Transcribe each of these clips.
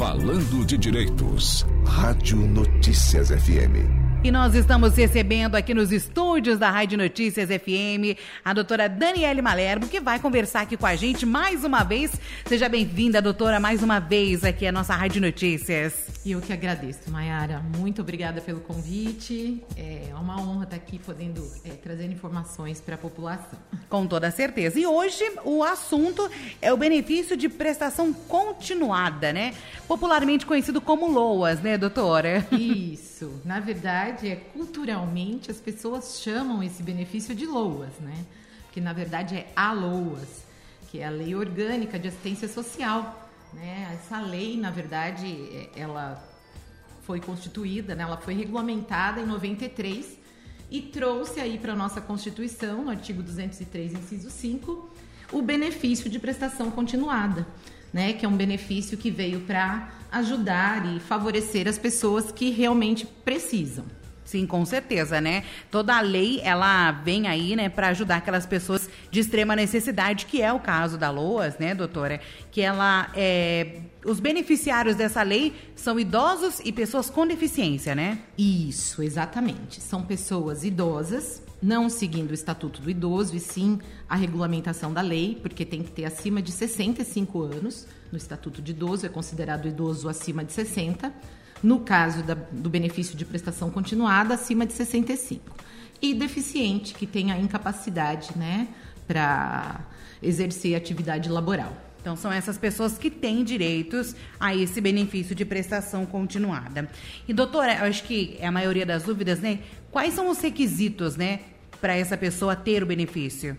Falando de Direitos. Rádio Notícias FM. E nós estamos recebendo aqui nos estúdios da Rádio Notícias FM a doutora Daniele Malerbo, que vai conversar aqui com a gente mais uma vez. Seja bem-vinda, doutora, mais uma vez aqui à nossa Rádio Notícias. Eu que agradeço, Mayara. Muito obrigada pelo convite. É uma honra estar aqui podendo é, trazer informações para a população. Com toda certeza. E hoje o assunto é o benefício de prestação continuada, né? Popularmente conhecido como LOAS, né, doutora? Isso. Na verdade, verdade, é culturalmente as pessoas chamam esse benefício de LOAS, né? Que na verdade é a LOAS, que é a Lei Orgânica de Assistência Social. Né? Essa lei, na verdade, é, ela foi constituída, né? ela foi regulamentada em 93 e trouxe aí para a nossa Constituição, no artigo 203, inciso 5, o benefício de prestação continuada né? Que é um benefício que veio para ajudar e favorecer as pessoas que realmente precisam. Sim, com certeza, né? Toda a lei, ela vem aí, né, para ajudar aquelas pessoas de extrema necessidade, que é o caso da LOAS, né, doutora? Que ela, é... os beneficiários dessa lei são idosos e pessoas com deficiência, né? Isso, exatamente. São pessoas idosas, não seguindo o Estatuto do Idoso, e sim a regulamentação da lei, porque tem que ter acima de 65 anos. No Estatuto de Idoso é considerado idoso acima de 60 no caso da, do benefício de prestação continuada, acima de 65. E deficiente, que tenha incapacidade né, para exercer atividade laboral. Então, são essas pessoas que têm direitos a esse benefício de prestação continuada. E, doutora, eu acho que é a maioria das dúvidas, né? Quais são os requisitos, né, para essa pessoa ter o benefício?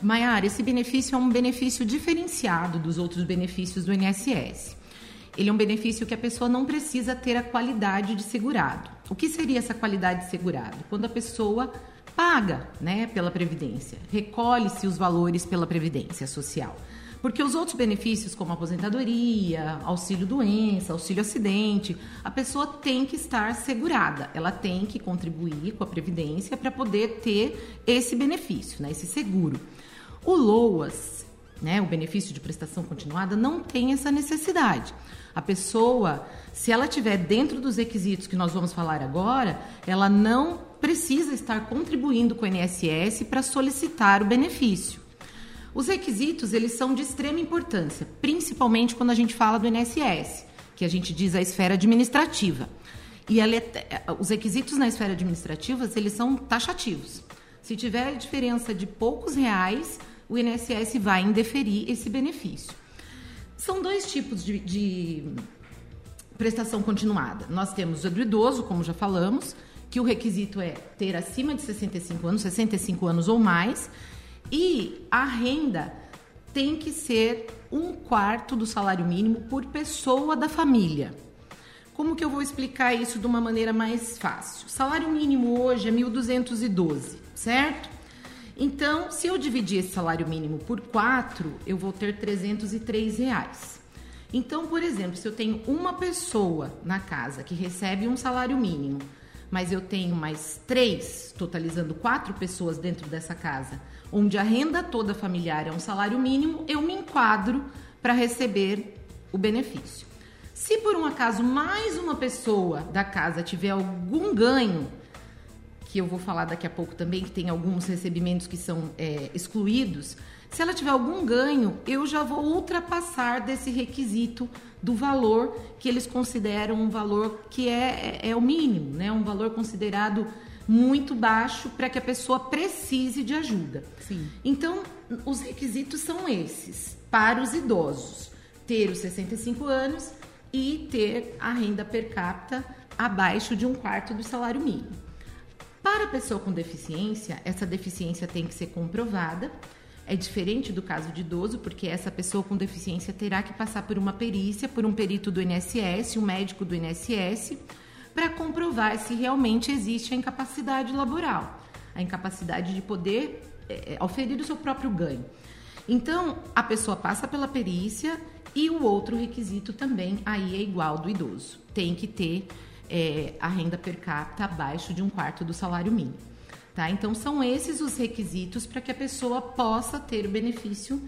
Maiara, esse benefício é um benefício diferenciado dos outros benefícios do INSS ele é um benefício que a pessoa não precisa ter a qualidade de segurado. O que seria essa qualidade de segurado? Quando a pessoa paga né, pela Previdência, recolhe-se os valores pela Previdência Social. Porque os outros benefícios, como aposentadoria, auxílio doença, auxílio acidente, a pessoa tem que estar segurada, ela tem que contribuir com a Previdência para poder ter esse benefício, né, esse seguro. O LOAS, né, o benefício de prestação continuada, não tem essa necessidade. A pessoa, se ela tiver dentro dos requisitos que nós vamos falar agora, ela não precisa estar contribuindo com o INSS para solicitar o benefício. Os requisitos, eles são de extrema importância, principalmente quando a gente fala do INSS, que a gente diz a esfera administrativa. E ela, é, os requisitos na esfera administrativa, eles são taxativos. Se tiver diferença de poucos reais, o INSS vai indeferir esse benefício. São dois tipos de, de prestação continuada. Nós temos o do idoso, como já falamos, que o requisito é ter acima de 65 anos, 65 anos ou mais, e a renda tem que ser um quarto do salário mínimo por pessoa da família. Como que eu vou explicar isso de uma maneira mais fácil? Salário mínimo hoje é 1.212, certo? Então, se eu dividir esse salário mínimo por quatro, eu vou ter 303 reais. Então, por exemplo, se eu tenho uma pessoa na casa que recebe um salário mínimo, mas eu tenho mais três, totalizando quatro pessoas dentro dessa casa, onde a renda toda familiar é um salário mínimo, eu me enquadro para receber o benefício. Se por um acaso mais uma pessoa da casa tiver algum ganho, que eu vou falar daqui a pouco também, que tem alguns recebimentos que são é, excluídos, se ela tiver algum ganho, eu já vou ultrapassar desse requisito do valor que eles consideram um valor que é, é, é o mínimo, né? um valor considerado muito baixo para que a pessoa precise de ajuda. Sim. Então, os requisitos são esses para os idosos: ter os 65 anos e ter a renda per capita abaixo de um quarto do salário mínimo. Para a pessoa com deficiência, essa deficiência tem que ser comprovada. É diferente do caso de idoso, porque essa pessoa com deficiência terá que passar por uma perícia, por um perito do INSS, um médico do INSS, para comprovar se realmente existe a incapacidade laboral, a incapacidade de poder é, oferir o seu próprio ganho. Então, a pessoa passa pela perícia e o outro requisito também aí é igual do idoso. Tem que ter é, a renda per capita abaixo de um quarto do salário mínimo. Tá? Então, são esses os requisitos para que a pessoa possa ter o benefício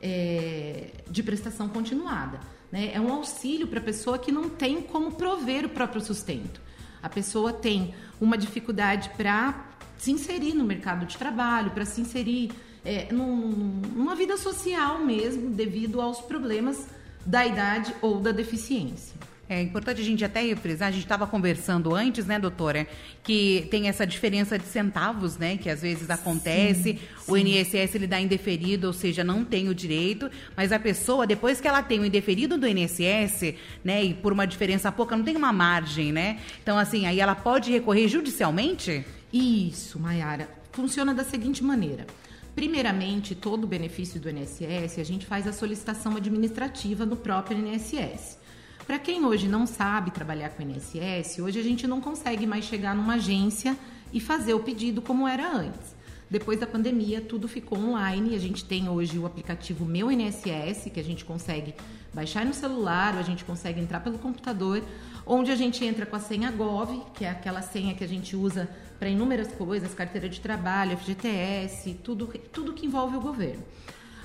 é, de prestação continuada. Né? É um auxílio para a pessoa que não tem como prover o próprio sustento. A pessoa tem uma dificuldade para se inserir no mercado de trabalho, para se inserir é, num, numa vida social mesmo, devido aos problemas da idade ou da deficiência. É importante a gente até refrisar, a gente estava conversando antes, né, doutora, que tem essa diferença de centavos, né, que às vezes acontece, sim, o INSS ele dá indeferido, ou seja, não tem o direito, mas a pessoa, depois que ela tem o indeferido do INSS, né, e por uma diferença pouca, não tem uma margem, né? Então, assim, aí ela pode recorrer judicialmente? Isso, Mayara. Funciona da seguinte maneira. Primeiramente, todo o benefício do INSS, a gente faz a solicitação administrativa no próprio INSS. Para quem hoje não sabe trabalhar com o INSS, hoje a gente não consegue mais chegar numa agência e fazer o pedido como era antes. Depois da pandemia, tudo ficou online. A gente tem hoje o aplicativo Meu INSS, que a gente consegue baixar no celular, a gente consegue entrar pelo computador, onde a gente entra com a senha GOV, que é aquela senha que a gente usa para inúmeras coisas, carteira de trabalho, FGTS, tudo, tudo que envolve o governo.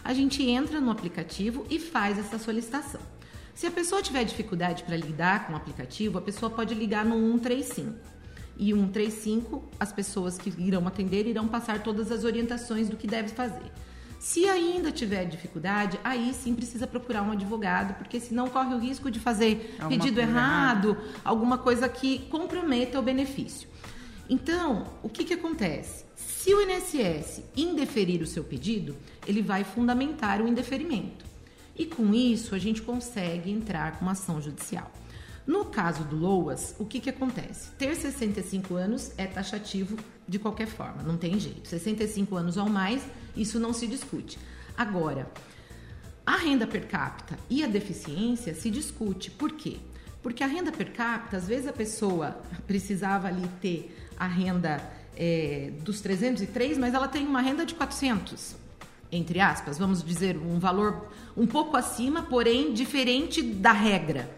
A gente entra no aplicativo e faz essa solicitação. Se a pessoa tiver dificuldade para lidar com o aplicativo, a pessoa pode ligar no 135. E 135, as pessoas que irão atender irão passar todas as orientações do que deve fazer. Se ainda tiver dificuldade, aí sim precisa procurar um advogado, porque senão corre o risco de fazer alguma pedido errado, errado, alguma coisa que comprometa o benefício. Então, o que, que acontece? Se o INSS indeferir o seu pedido, ele vai fundamentar o indeferimento. E com isso a gente consegue entrar com uma ação judicial. No caso do LOAS, o que, que acontece? Ter 65 anos é taxativo de qualquer forma, não tem jeito. 65 anos ou mais, isso não se discute. Agora, a renda per capita e a deficiência se discute. Por quê? Porque a renda per capita, às vezes a pessoa precisava ali ter a renda é, dos 303, mas ela tem uma renda de 400 entre aspas, vamos dizer, um valor um pouco acima, porém diferente da regra.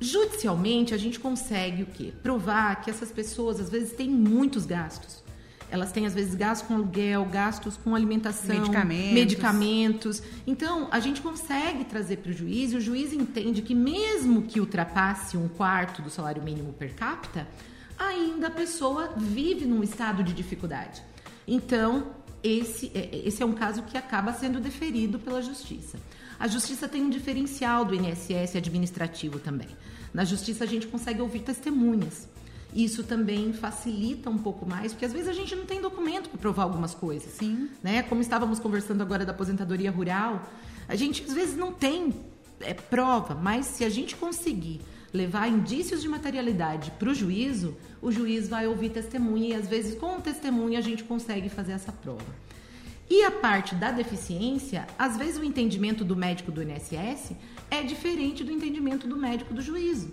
Judicialmente, a gente consegue o quê? Provar que essas pessoas às vezes têm muitos gastos. Elas têm às vezes gastos com aluguel, gastos com alimentação, medicamentos. medicamentos. Então, a gente consegue trazer para o juiz e o juiz entende que mesmo que ultrapasse um quarto do salário mínimo per capita, ainda a pessoa vive num estado de dificuldade. Então, esse, é, esse é um caso que acaba sendo deferido pela Justiça. A Justiça tem um diferencial do INSS administrativo também. Na Justiça a gente consegue ouvir testemunhas. Isso também facilita um pouco mais, porque às vezes a gente não tem documento para provar algumas coisas. Sim. Né? Como estávamos conversando agora da aposentadoria rural, a gente às vezes não tem é, prova, mas se a gente conseguir levar indícios de materialidade para o juízo, o juiz vai ouvir testemunha e às vezes com o testemunha a gente consegue fazer essa prova. E a parte da deficiência, às vezes o entendimento do médico do INSS é diferente do entendimento do médico do juízo.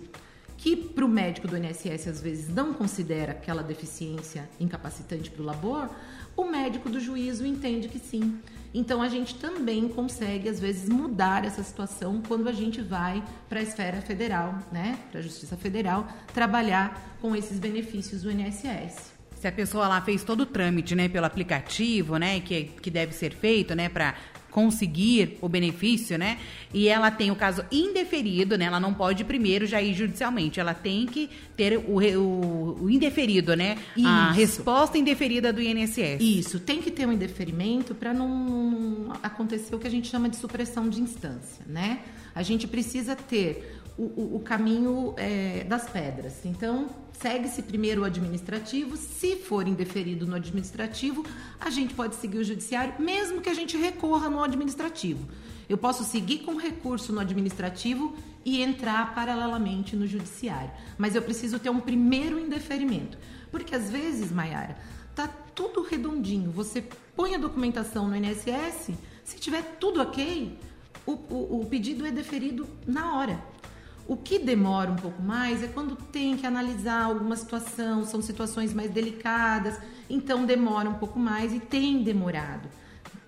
Que para o médico do INSS às vezes não considera aquela deficiência incapacitante para o labor, o médico do juízo entende que sim. Então a gente também consegue às vezes mudar essa situação quando a gente vai para a esfera federal, né, para a Justiça Federal, trabalhar com esses benefícios do INSS se a pessoa lá fez todo o trâmite, né, pelo aplicativo, né, que, que deve ser feito, né, para conseguir o benefício, né? E ela tem o caso indeferido, né? Ela não pode primeiro já ir judicialmente. Ela tem que ter o, o, o indeferido, né? Isso. A resposta indeferida do INSS. Isso, tem que ter um indeferimento para não acontecer o que a gente chama de supressão de instância, né? A gente precisa ter o, o, caminho é, das pedras. Então, segue-se primeiro o administrativo. Se for indeferido no administrativo, a gente pode seguir o judiciário, mesmo que a gente recorra no administrativo. Eu posso seguir com recurso no administrativo e entrar paralelamente no judiciário. Mas eu preciso ter um primeiro indeferimento. Porque às vezes, Maiara, tá tudo redondinho. Você põe a documentação no INSS, se tiver tudo ok, o, o, o pedido é deferido na hora. O que demora um pouco mais é quando tem que analisar alguma situação, são situações mais delicadas, então demora um pouco mais e tem demorado.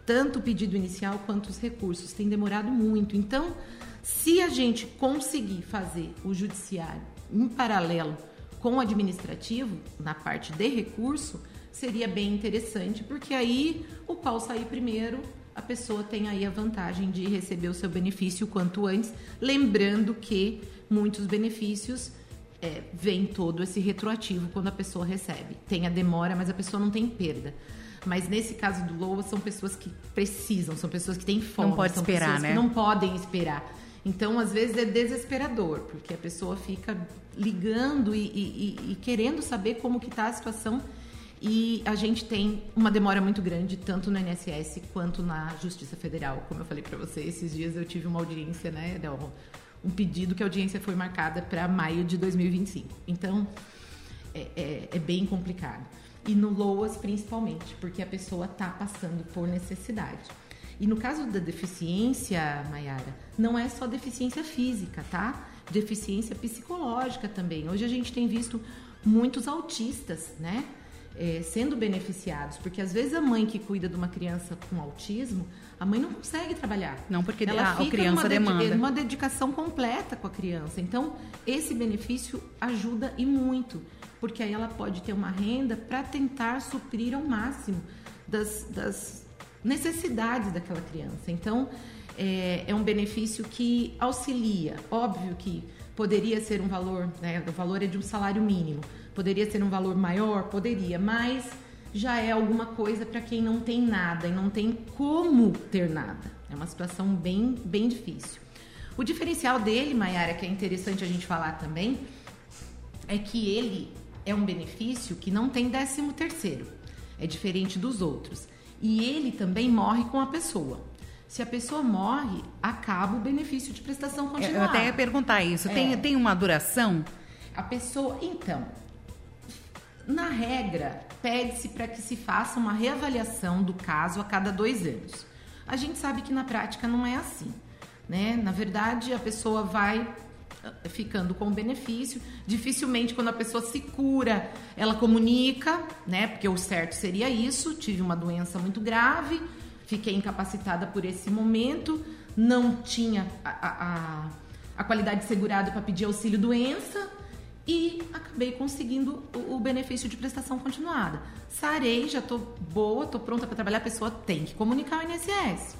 Tanto o pedido inicial quanto os recursos tem demorado muito. Então, se a gente conseguir fazer o judiciário em paralelo com o administrativo, na parte de recurso, seria bem interessante, porque aí o qual sair primeiro a pessoa tem aí a vantagem de receber o seu benefício quanto antes, lembrando que muitos benefícios é, vem todo esse retroativo quando a pessoa recebe. Tem a demora, mas a pessoa não tem perda. Mas nesse caso do LOA, são pessoas que precisam, são pessoas que têm fome, não pode são esperar, pessoas né? que não podem esperar. Então, às vezes, é desesperador, porque a pessoa fica ligando e, e, e querendo saber como que está a situação. E a gente tem uma demora muito grande, tanto no INSS quanto na Justiça Federal. Como eu falei para você, esses dias eu tive uma audiência, né? Um pedido que a audiência foi marcada para maio de 2025. Então, é, é, é bem complicado. E no LOAS, principalmente, porque a pessoa está passando por necessidade. E no caso da deficiência, Mayara, não é só deficiência física, tá? Deficiência psicológica também. Hoje a gente tem visto muitos autistas, né? É, sendo beneficiados, porque às vezes a mãe que cuida de uma criança com autismo, a mãe não consegue trabalhar. Não, porque ela a, fica a criança numa demanda. Dedi uma dedicação completa com a criança. Então, esse benefício ajuda e muito, porque aí ela pode ter uma renda para tentar suprir ao máximo das, das necessidades daquela criança. Então, é, é, um benefício que auxilia. Óbvio que poderia ser um valor, né, o valor é de um salário mínimo. Poderia ser um valor maior? Poderia, mas já é alguma coisa para quem não tem nada e não tem como ter nada. É uma situação bem, bem difícil. O diferencial dele, Mayara, que é interessante a gente falar também, é que ele é um benefício que não tem décimo terceiro. É diferente dos outros. E ele também morre com a pessoa. Se a pessoa morre, acaba o benefício de prestação continuada. Eu até ia perguntar isso. É. Tem, tem uma duração? A pessoa, então, na regra, pede-se para que se faça uma reavaliação do caso a cada dois anos. A gente sabe que na prática não é assim. Né? Na verdade, a pessoa vai ficando com benefício. Dificilmente, quando a pessoa se cura, ela comunica, né? Porque o certo seria isso: tive uma doença muito grave, fiquei incapacitada por esse momento, não tinha a, a, a qualidade segurada para pedir auxílio doença e acabei conseguindo o, benefício de prestação continuada. Sarei, já estou boa, estou pronta para trabalhar. A pessoa tem que comunicar o INSS.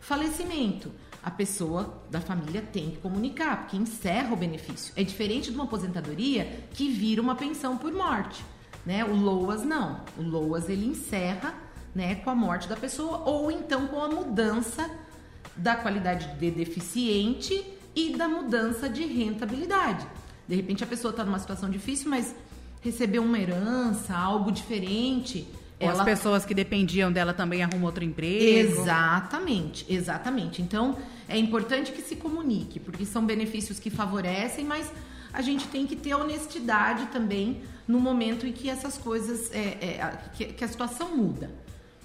Falecimento a pessoa da família tem que comunicar, porque encerra o benefício. É diferente de uma aposentadoria que vira uma pensão por morte, né? O LOAS não. O LOAS ele encerra, né, com a morte da pessoa ou então com a mudança da qualidade de deficiente e da mudança de rentabilidade. De repente a pessoa está numa situação difícil, mas recebeu uma herança, algo diferente, ou ela... as pessoas que dependiam dela também arrumam outro emprego. Exatamente, exatamente. Então, é importante que se comunique, porque são benefícios que favorecem, mas a gente tem que ter honestidade também no momento em que essas coisas, é, é, que, que, a situação muda.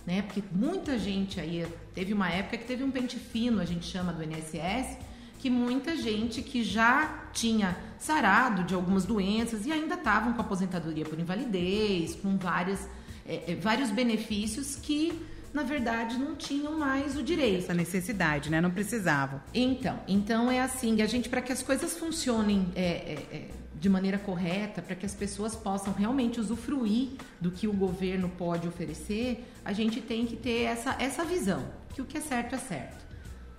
Né? Porque muita gente aí, teve uma época que teve um pente fino, a gente chama do INSS, que muita gente que já tinha sarado de algumas doenças e ainda estavam com aposentadoria por invalidez, com várias é, é, vários benefícios que na verdade não tinham mais o direito. Essa necessidade, né? Não precisavam. Então, então é assim, a gente para que as coisas funcionem é, é, é, de maneira correta, para que as pessoas possam realmente usufruir do que o governo pode oferecer, a gente tem que ter essa, essa visão, que o que é certo é certo.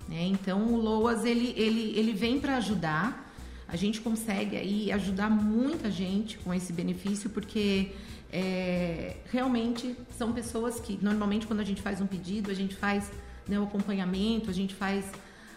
Né? Então o LOAS ele, ele, ele vem para ajudar. A gente consegue aí ajudar muita gente com esse benefício, porque é, realmente são pessoas que normalmente quando a gente faz um pedido, a gente faz né, o acompanhamento, a gente faz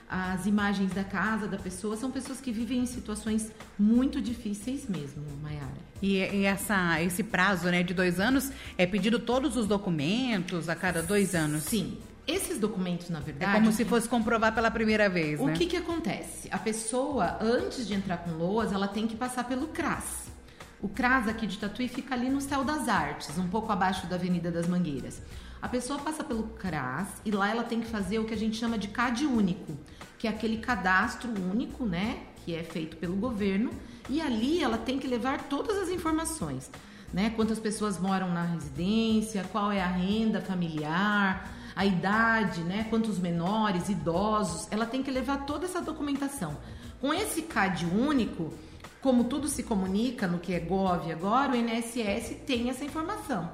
as imagens da casa da pessoa, são pessoas que vivem em situações muito difíceis mesmo, Mayara. E, e essa, esse prazo né, de dois anos é pedido todos os documentos a cada dois anos? Sim. Esses documentos, na verdade. É como se fosse comprovar pela primeira vez. O né? que, que acontece? A pessoa, antes de entrar com LOAS, ela tem que passar pelo CRAS. O CRAS aqui de Tatuí fica ali no Céu das Artes, um pouco abaixo da Avenida das Mangueiras. A pessoa passa pelo CRAS e lá ela tem que fazer o que a gente chama de CAD único, que é aquele cadastro único, né, que é feito pelo governo, e ali ela tem que levar todas as informações, né? Quantas pessoas moram na residência, qual é a renda familiar, a idade, né? Quantos menores, idosos, ela tem que levar toda essa documentação. Com esse CAD único, como tudo se comunica no que é Gov agora, o INSS tem essa informação.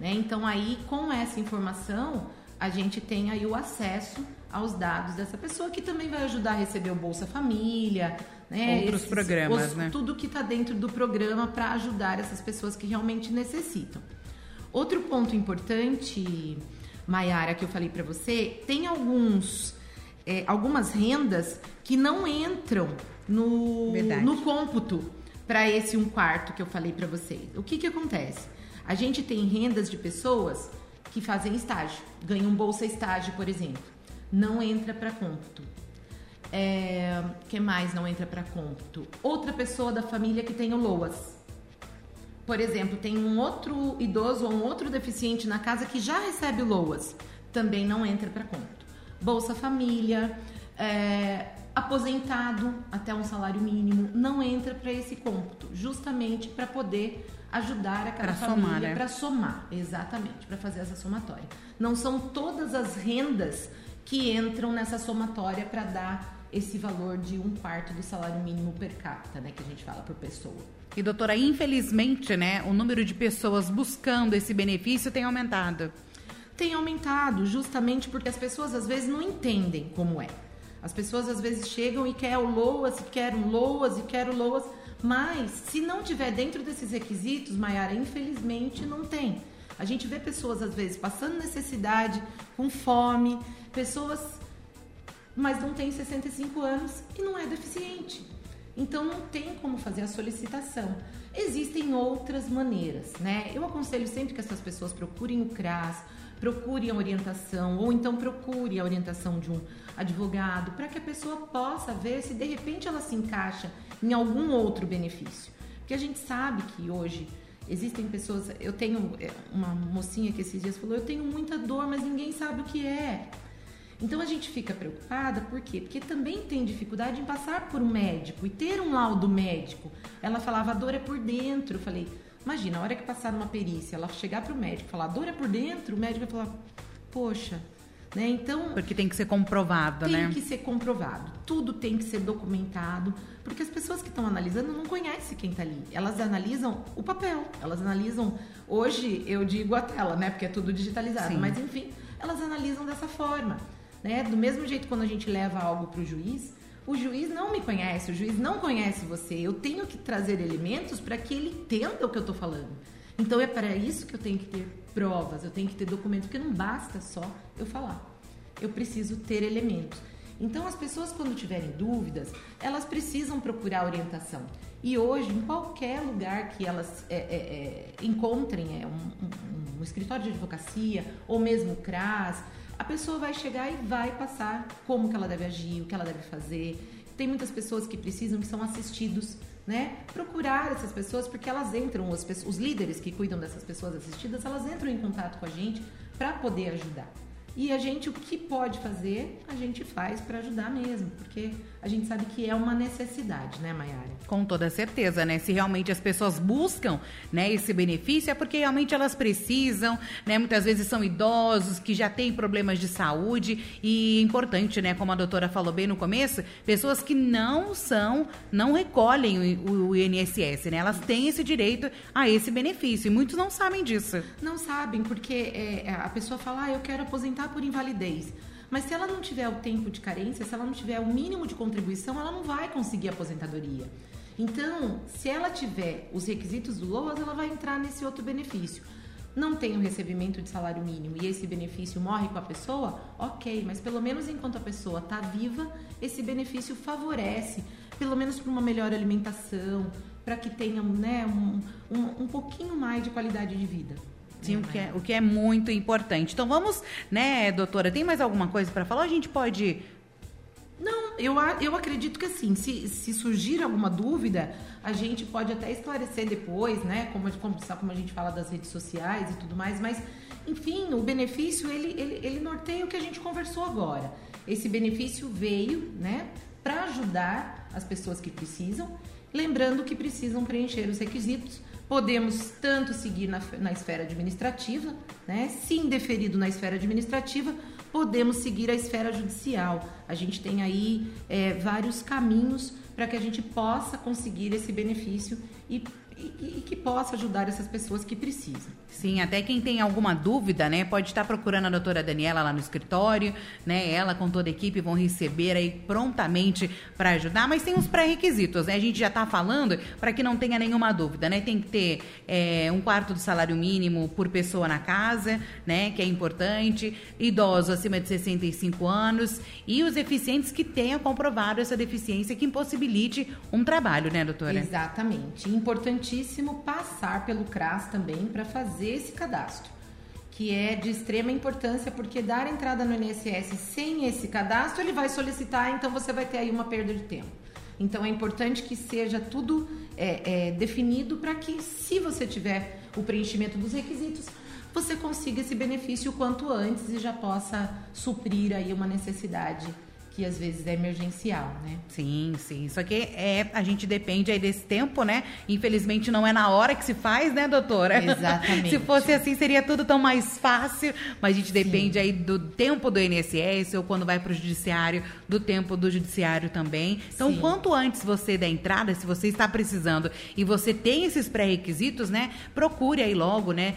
Né? Então, aí, com essa informação, a gente tem aí o acesso aos dados dessa pessoa que também vai ajudar a receber o Bolsa Família, né? Outros Esses, programas, os, né? Tudo que está dentro do programa para ajudar essas pessoas que realmente necessitam. Outro ponto importante, Maiara, que eu falei para você, tem alguns, é, algumas rendas que não entram no, no cômputo para esse um quarto que eu falei para vocês. O que, que acontece? A gente tem rendas de pessoas que fazem estágio, ganham bolsa estágio, por exemplo. Não entra para cômputo. É, que mais não entra para cômputo? Outra pessoa da família que tem o LOAS. Por exemplo, tem um outro idoso ou um outro deficiente na casa que já recebe LOAS. Também não entra para cômputo. Bolsa Família, é, aposentado até um salário mínimo, não entra para esse cômputo, justamente para poder ajudar aquela pra família né? para somar, exatamente, para fazer essa somatória. Não são todas as rendas que entram nessa somatória para dar esse valor de um quarto do salário mínimo per capita, né, que a gente fala por pessoa. E doutora, infelizmente, né, o número de pessoas buscando esse benefício tem aumentado. Tem aumentado, justamente porque as pessoas às vezes não entendem como é. As pessoas às vezes chegam e querem o LOAS, e querem o LOAS, e querem o LOAS, mas se não tiver dentro desses requisitos, Maiara, infelizmente não tem. A gente vê pessoas às vezes passando necessidade, com fome, pessoas mas não tem 65 anos e não é deficiente. Então não tem como fazer a solicitação. Existem outras maneiras, né? Eu aconselho sempre que essas pessoas procurem o CRAS, procurem a orientação ou então procure a orientação de um advogado para que a pessoa possa ver se de repente ela se encaixa em algum outro benefício. Porque a gente sabe que hoje existem pessoas. Eu tenho é, uma mocinha que esses dias falou: Eu tenho muita dor, mas ninguém sabe o que é. Então a gente fica preocupada, por quê? Porque também tem dificuldade em passar por um médico e ter um laudo médico. Ela falava: A dor é por dentro. Eu falei: Imagina, a hora que passar numa perícia, ela chegar para o médico e falar: A dor é por dentro, o médico vai falar: Poxa né? Então, porque tem que ser comprovado, tem né? Tem que ser comprovado. Tudo tem que ser documentado, porque as pessoas que estão analisando não conhecem quem está ali. Elas analisam o papel, elas analisam. Hoje eu digo a tela, né? Porque é tudo digitalizado, Sim. mas enfim, elas analisam dessa forma, né? Do mesmo jeito quando a gente leva algo para o juiz, o juiz não me conhece, o juiz não conhece você. Eu tenho que trazer elementos para que ele entenda o que eu estou falando. Então é para isso que eu tenho que ter provas, eu tenho que ter documentos, porque não basta só eu falar. Eu preciso ter elementos. Então as pessoas quando tiverem dúvidas, elas precisam procurar orientação. E hoje, em qualquer lugar que elas é, é, é, encontrem é, um, um, um, escritório de advocacia ou mesmo CRAS, a pessoa vai chegar e vai passar como que ela deve agir, o que ela deve fazer. Tem muitas pessoas que precisam, que são assistidos né? Procurar essas pessoas, porque elas entram, os, os líderes que cuidam dessas pessoas assistidas, elas entram em contato com a gente para poder ajudar. E a gente, o que pode fazer, a gente faz para ajudar mesmo, porque a gente sabe que é uma necessidade, né, Mayara? Com toda certeza, né? Se realmente as pessoas buscam né, esse benefício, é porque realmente elas precisam, né? Muitas vezes são idosos que já têm problemas de saúde e importante, né? Como a doutora falou bem no começo, pessoas que não são, não recolhem o, o INSS, né? Elas têm esse direito a esse benefício e muitos não sabem disso. Não sabem, porque é, a pessoa fala, ah, eu quero aposentar por invalidez. Mas se ela não tiver o tempo de carência, se ela não tiver o mínimo de contribuição, ela não vai conseguir aposentadoria. Então, se ela tiver os requisitos do LOAS, ela vai entrar nesse outro benefício. Não tem o recebimento de salário mínimo e esse benefício morre com a pessoa, ok, mas pelo menos enquanto a pessoa está viva, esse benefício favorece, pelo menos para uma melhor alimentação, para que tenha né, um, um, um pouquinho mais de qualidade de vida. Sim, o que, é, o que é muito importante. Então vamos, né, doutora, tem mais alguma coisa para falar? A gente pode não, eu, eu acredito que assim, se, se surgir alguma dúvida, a gente pode até esclarecer depois, né? Como, como, como a gente fala das redes sociais e tudo mais, mas enfim, o benefício ele, ele, ele norteia o que a gente conversou agora. Esse benefício veio, né, para ajudar as pessoas que precisam, lembrando que precisam preencher os requisitos Podemos tanto seguir na, na esfera administrativa, né? se indeferido na esfera administrativa, podemos seguir a esfera judicial. A gente tem aí é, vários caminhos para que a gente possa conseguir esse benefício e e, e que possa ajudar essas pessoas que precisam. Sim, até quem tem alguma dúvida, né, pode estar procurando a doutora Daniela lá no escritório, né? Ela com toda a equipe vão receber aí prontamente para ajudar, mas tem uns pré-requisitos, né? A gente já está falando para que não tenha nenhuma dúvida, né? Tem que ter é, um quarto do salário mínimo por pessoa na casa, né? Que é importante, idosos acima de 65 anos e os deficientes que tenham comprovado essa deficiência que impossibilite um trabalho, né, doutora? Exatamente. Importantíssimo passar pelo CRAS também para fazer esse cadastro, que é de extrema importância, porque dar entrada no INSS sem esse cadastro, ele vai solicitar, então você vai ter aí uma perda de tempo. Então é importante que seja tudo é, é, definido para que, se você tiver o preenchimento dos requisitos, você consiga esse benefício o quanto antes e já possa suprir aí uma necessidade que às vezes é emergencial, né? Sim, sim. Só que é, a gente depende aí desse tempo, né? Infelizmente não é na hora que se faz, né, doutora? Exatamente. se fosse assim, seria tudo tão mais fácil, mas a gente depende sim. aí do tempo do INSS ou quando vai para o judiciário, do tempo do judiciário também. Então, sim. quanto antes você der entrada, se você está precisando e você tem esses pré-requisitos, né? Procure aí logo, né?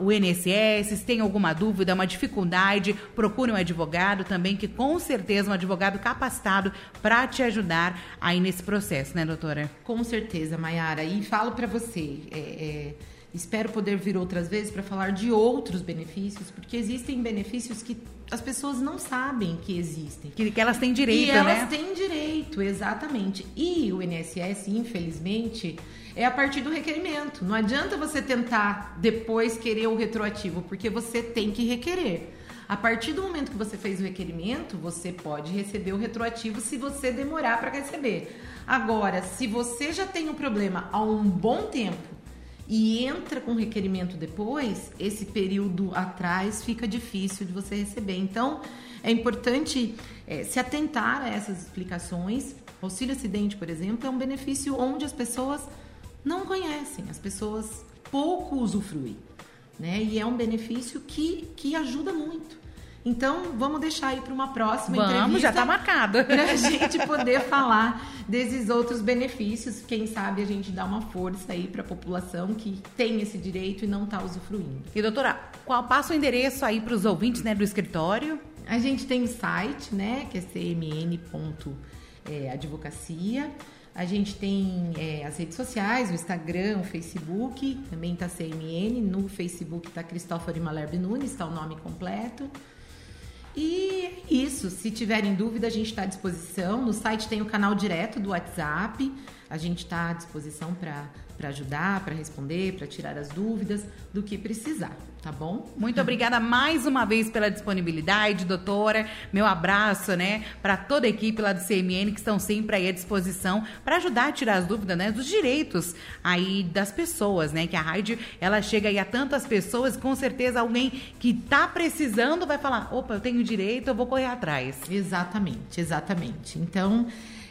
o INSS, se tem alguma dúvida, uma dificuldade, procure um advogado também, que com certeza uma advogado capacitado para te ajudar aí nesse processo, né, doutora? Com certeza, Mayara. E falo para você, é, é, espero poder vir outras vezes para falar de outros benefícios, porque existem benefícios que as pessoas não sabem que existem. Que, que elas têm direito, e né? elas têm direito, exatamente. E o INSS, infelizmente, é a partir do requerimento. Não adianta você tentar depois querer o retroativo, porque você tem que requerer. A partir do momento que você fez o requerimento, você pode receber o retroativo se você demorar para receber. Agora, se você já tem um problema há um bom tempo e entra com requerimento depois, esse período atrás fica difícil de você receber. Então, é importante é, se atentar a essas explicações. Auxílio acidente, por exemplo, é um benefício onde as pessoas não conhecem, as pessoas pouco usufruem né? E é um benefício que, que ajuda muito. Então, vamos deixar aí para uma próxima vamos, entrevista. já está marcado. Para a gente poder falar desses outros benefícios. Quem sabe a gente dá uma força aí para a população que tem esse direito e não está usufruindo. E doutora, qual passa o endereço aí para os ouvintes né, do escritório? A gente tem o site, né, que é cmn.advocacia. A gente tem é, as redes sociais, o Instagram, o Facebook, também está CMN. No Facebook está Cristóforo Malerbe Nunes, está o nome completo. E é isso, se tiverem dúvida, a gente está à disposição. No site tem o canal direto do WhatsApp. A gente está à disposição para ajudar, para responder, para tirar as dúvidas do que precisar, tá bom? Muito obrigada mais uma vez pela disponibilidade, doutora. Meu abraço, né, para toda a equipe lá do CMN que estão sempre aí à disposição para ajudar a tirar as dúvidas, né, dos direitos aí das pessoas, né, que a rádio ela chega aí a tantas pessoas, com certeza alguém que está precisando vai falar, opa, eu tenho direito, eu vou correr atrás. Exatamente, exatamente. Então,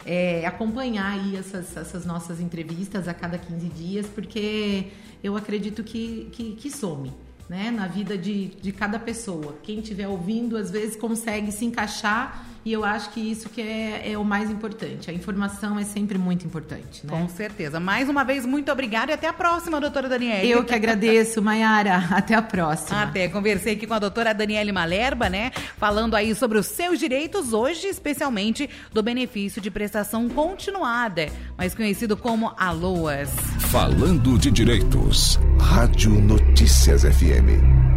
é, acompanhar aí essas, essas, nossas entrevistas a cada 15 dias, porque eu acredito que, que, que some. Né, na vida de, de cada pessoa. Quem estiver ouvindo, às vezes, consegue se encaixar e eu acho que isso que é, é o mais importante. A informação é sempre muito importante. Né? Com certeza. Mais uma vez, muito obrigada e até a próxima, doutora Daniele. Eu que agradeço, Mayara. Até a próxima. Até. Conversei aqui com a doutora Daniele Malerba, né? Falando aí sobre os seus direitos, hoje, especialmente do benefício de prestação continuada, mais conhecido como ALOAS. Falando de direitos. Rádio Notícias FM.